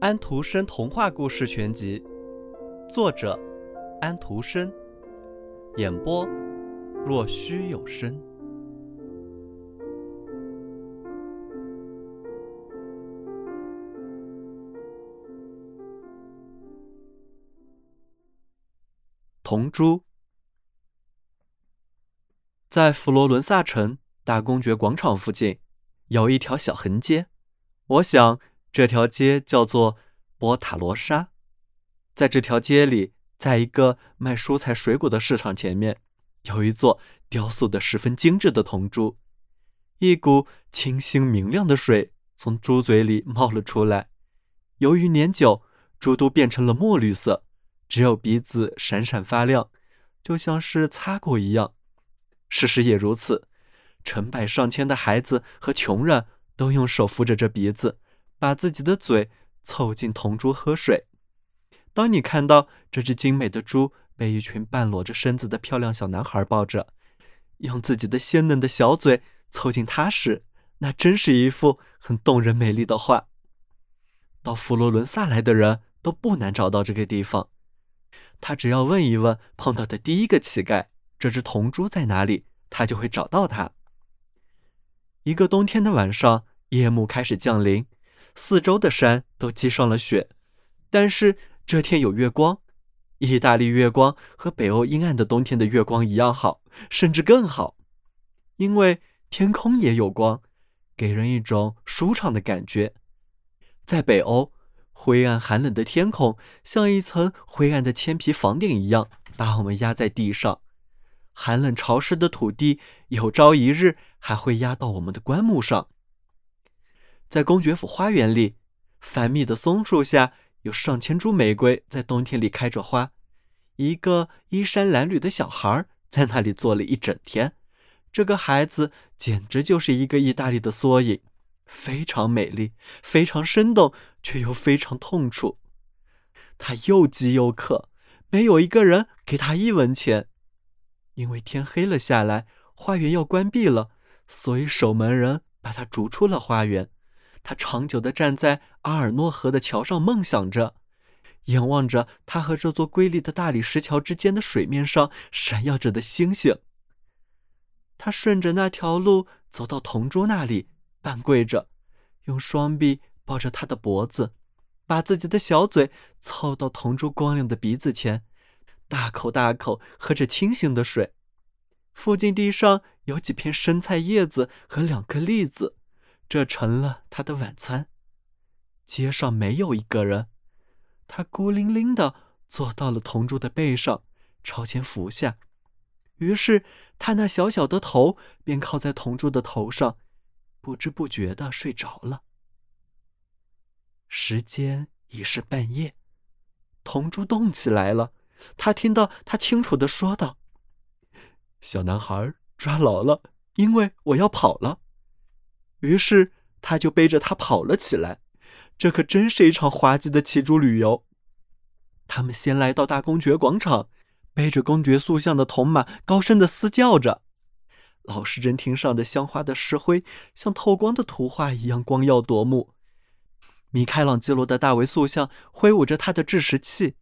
安徒生童话故事全集，作者安徒生，演播若虚有声。铜珠在佛罗伦萨城大公爵广场附近有一条小横街，我想。这条街叫做波塔罗沙，在这条街里，在一个卖蔬菜水果的市场前面，有一座雕塑的十分精致的铜珠。一股清新明亮的水从猪嘴里冒了出来，由于年久，猪都变成了墨绿色，只有鼻子闪闪发亮，就像是擦过一样。事实也如此，成百上千的孩子和穷人都用手扶着这鼻子。把自己的嘴凑近铜珠喝水。当你看到这只精美的猪被一群半裸着身子的漂亮小男孩抱着，用自己的鲜嫩的小嘴凑近它时，那真是一幅很动人美丽的画。到佛罗伦萨来的人都不难找到这个地方。他只要问一问碰到的第一个乞丐：“这只铜珠在哪里？”他就会找到它。一个冬天的晚上，夜幕开始降临。四周的山都积上了雪，但是这天有月光。意大利月光和北欧阴暗的冬天的月光一样好，甚至更好，因为天空也有光，给人一种舒畅的感觉。在北欧，灰暗寒冷的天空像一层灰暗的铅皮房顶一样，把我们压在地上。寒冷潮湿的土地有朝一日还会压到我们的棺木上。在公爵府花园里，繁密的松树下有上千株玫瑰在冬天里开着花。一个衣衫褴褛的小孩在那里坐了一整天。这个孩子简直就是一个意大利的缩影，非常美丽，非常生动，却又非常痛楚。他又饥又渴，没有一个人给他一文钱。因为天黑了下来，花园要关闭了，所以守门人把他逐出了花园。他长久地站在阿尔诺河的桥上，梦想着，仰望着他和这座瑰丽的大理石桥之间的水面上闪耀着的星星。他顺着那条路走到铜珠那里，半跪着，用双臂抱着他的脖子，把自己的小嘴凑到铜珠光亮的鼻子前，大口大口喝着清新的水。附近地上有几片生菜叶子和两颗栗子。这成了他的晚餐。街上没有一个人，他孤零零地坐到了铜柱的背上，朝前俯下。于是他那小小的头便靠在铜柱的头上，不知不觉地睡着了。时间已是半夜，铜柱动起来了。他听到他清楚地说道：“小男孩抓牢了，因为我要跑了。”于是他就背着他跑了起来，这可真是一场滑稽的骑猪旅游。他们先来到大公爵广场，背着公爵塑像的铜马，高声的嘶叫着。老市政厅上的镶花的石灰，像透光的图画一样光耀夺目。米开朗基罗的大卫塑像挥舞着他的制石器，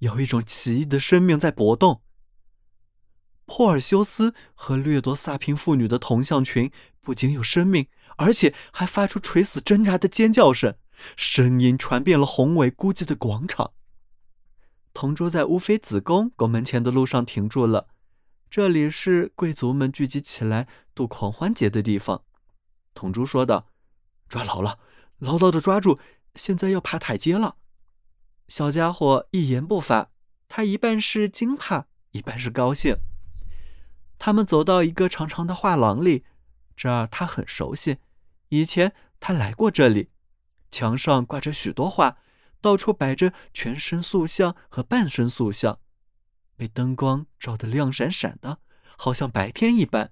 有一种奇异的生命在搏动。珀尔修斯和掠夺萨平妇女的铜像群不仅有生命。而且还发出垂死挣扎的尖叫声，声音传遍了宏伟孤寂的广场。铜珠在乌菲子宫宫门前的路上停住了，这里是贵族们聚集起来度狂欢节的地方。铜珠说道：“抓牢了，牢牢的抓住，现在要爬台阶了。”小家伙一言不发，他一半是惊怕，一半是高兴。他们走到一个长长的画廊里，这儿他很熟悉。以前他来过这里，墙上挂着许多画，到处摆着全身塑像和半身塑像，被灯光照得亮闪闪的，好像白天一般。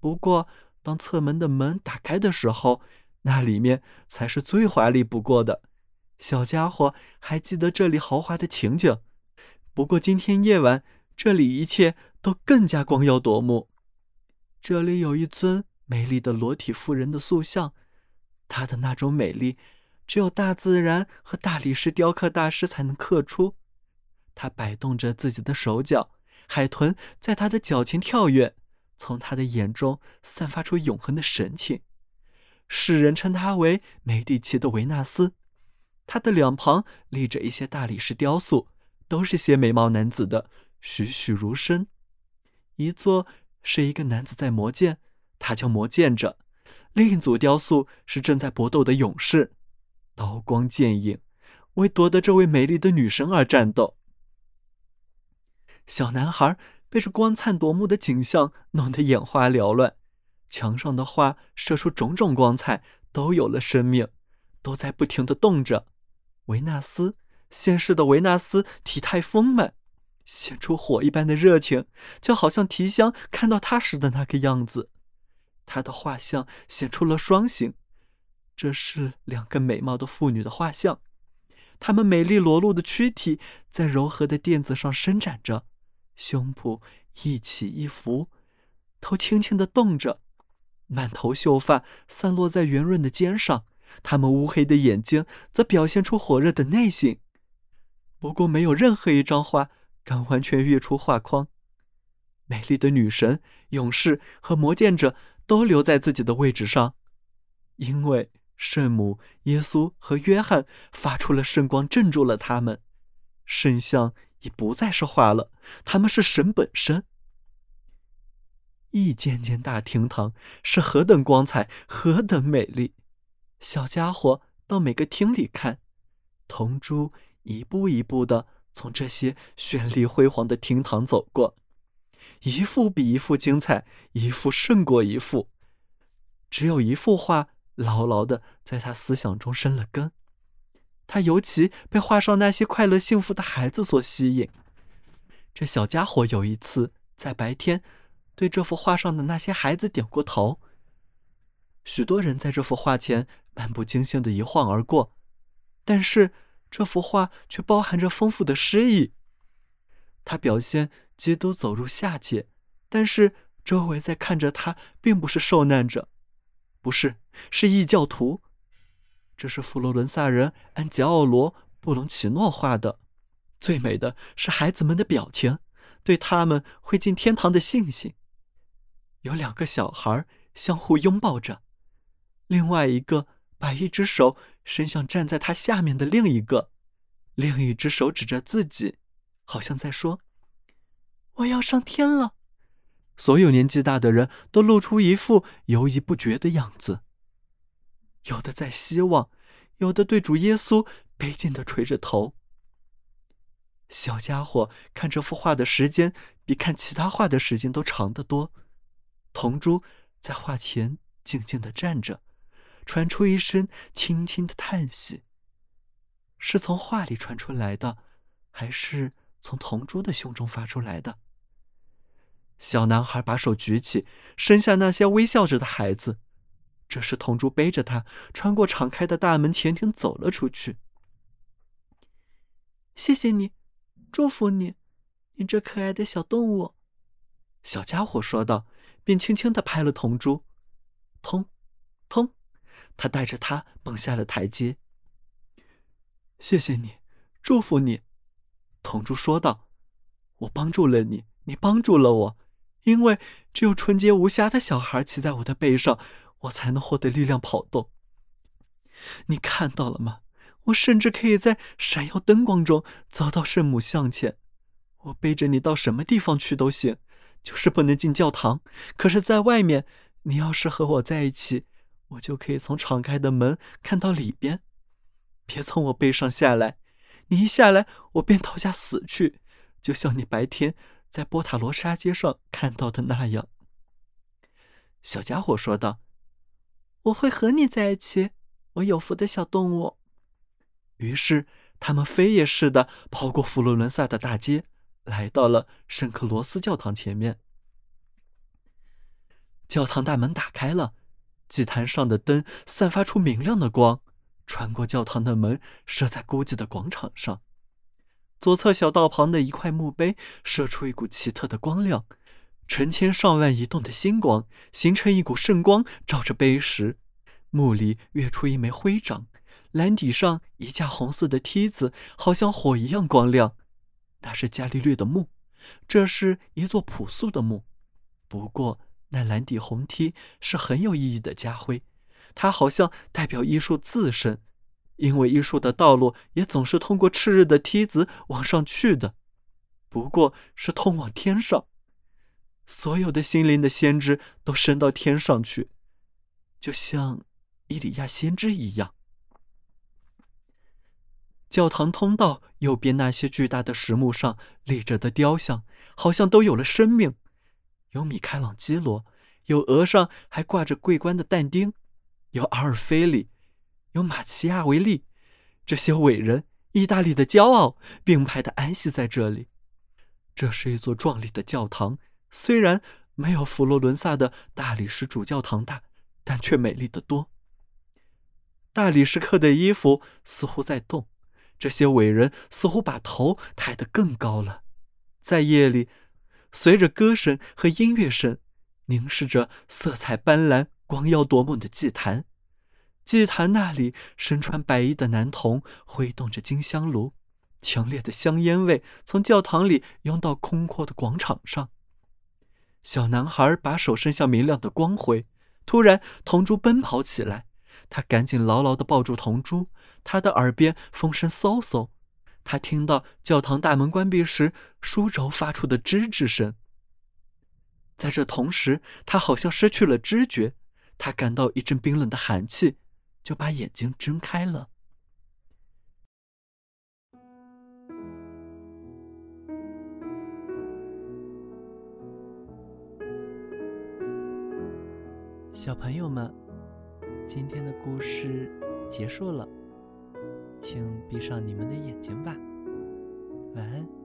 不过，当侧门的门打开的时候，那里面才是最华丽不过的。小家伙还记得这里豪华的情景，不过今天夜晚这里一切都更加光耀夺目。这里有一尊。美丽的裸体妇人的塑像，她的那种美丽，只有大自然和大理石雕刻大师才能刻出。她摆动着自己的手脚，海豚在她的脚前跳跃，从她的眼中散发出永恒的神情。世人称她为梅蒂奇的维纳斯。她的两旁立着一些大理石雕塑，都是些美貌男子的，栩栩如生。一座是一个男子在磨剑，他叫磨剑者；另一组雕塑是正在搏斗的勇士，刀光剑影，为夺得这位美丽的女神而战斗。小男孩被这光灿夺目的景象弄得眼花缭乱，墙上的画射出种种光彩，都有了生命，都在不停地动着。维纳斯，现世的维纳斯体态丰满，显出火一般的热情，就好像提香看到他时的那个样子。他的画像显出了双形，这是两个美貌的妇女的画像，她们美丽裸露的躯体在柔和的垫子上伸展着，胸脯一起一伏，头轻轻地动着，满头秀发散落在圆润的肩上。他们乌黑的眼睛则表现出火热的内心，不过没有任何一张画敢完全跃出画框。美丽的女神、勇士和魔剑者都留在自己的位置上，因为圣母、耶稣和约翰发出了圣光，镇住了他们。圣像已不再是画了，他们是神本身。一间间大厅堂是何等光彩，何等美丽！小家伙到每个厅里看，铜珠一步一步的从这些绚丽辉煌的厅堂走过，一幅比一幅精彩，一幅胜过一幅。只有一幅画牢牢的在他思想中生了根，他尤其被画上那些快乐幸福的孩子所吸引。这小家伙有一次在白天对这幅画上的那些孩子点过头。许多人在这幅画前漫不经心的一晃而过，但是这幅画却包含着丰富的诗意。它表现基督走入下界，但是周围在看着他，并不是受难者，不是，是异教徒。这是佛罗伦萨人安吉奥罗·布隆奇诺画的。最美的是孩子们的表情，对他们会进天堂的信心。有两个小孩相互拥抱着。另外一个把一只手伸向站在他下面的另一个，另一只手指着自己，好像在说：“我要上天了。”所有年纪大的人都露出一副犹豫不决的样子，有的在希望，有的对主耶稣卑敬的垂着头。小家伙看这幅画的时间比看其他画的时间都长得多。铜珠在画前静静的站着。传出一声轻轻的叹息，是从画里传出来的，还是从铜珠的胸中发出来的？小男孩把手举起，生下那些微笑着的孩子。这时，铜珠背着他穿过敞开的大门，前天走了出去。谢谢你，祝福你，你这可爱的小动物。”小家伙说道，便轻轻的拍了铜珠，通，通。他带着他蹦下了台阶。谢谢你，祝福你，铜珠说道：“我帮助了你，你帮助了我，因为只有纯洁无瑕的小孩骑在我的背上，我才能获得力量跑动。你看到了吗？我甚至可以在闪耀灯光中走到圣母像前。我背着你到什么地方去都行，就是不能进教堂。可是，在外面，你要是和我在一起。”我就可以从敞开的门看到里边。别从我背上下来，你一下来，我便倒下死去，就像你白天在波塔罗沙街上看到的那样。”小家伙说道，“我会和你在一起，我有福的小动物。”于是他们飞也似的跑过佛罗伦萨的大街，来到了圣克罗斯教堂前面。教堂大门打开了。祭坛上的灯散发出明亮的光，穿过教堂的门，射在孤寂的广场上。左侧小道旁的一块墓碑射出一股奇特的光亮，成千上万移动的星光形成一股圣光，照着碑石。墓里跃出一枚徽章，蓝底上一架红色的梯子，好像火一样光亮。那是伽利略的墓。这是一座朴素的墓，不过那蓝底红梯是很有意义的家徽，它好像代表艺术自身，因为艺术的道路也总是通过炽热的梯子往上去的，不过是通往天上。所有的心灵的先知都升到天上去，就像伊里亚先知一样。教堂通道右边那些巨大的石墓上立着的雕像，好像都有了生命。有米开朗基罗，有额上还挂着桂冠的但丁，有阿尔菲里，有马奇亚维利，这些伟人，意大利的骄傲，并排的安息在这里。这是一座壮丽的教堂，虽然没有佛罗伦萨的大理石主教堂大，但却美丽的多。大理石刻的衣服似乎在动。这些伟人似乎把头抬得更高了，在夜里，随着歌声和音乐声，凝视着色彩斑斓、光耀夺目的祭坛。祭坛那里，身穿白衣的男童挥动着金香炉，强烈的香烟味从教堂里涌到空阔的广场上。小男孩把手伸向明亮的光辉，突然，铜珠奔跑起来。他赶紧牢牢地抱住铜珠，他的耳边风声嗖嗖，他听到教堂大门关闭时书轴发出的吱吱声。在这同时，他好像失去了知觉，他感到一阵冰冷的寒气，就把眼睛睁开了。小朋友们。今天的故事结束了，请闭上你们的眼睛吧，晚安。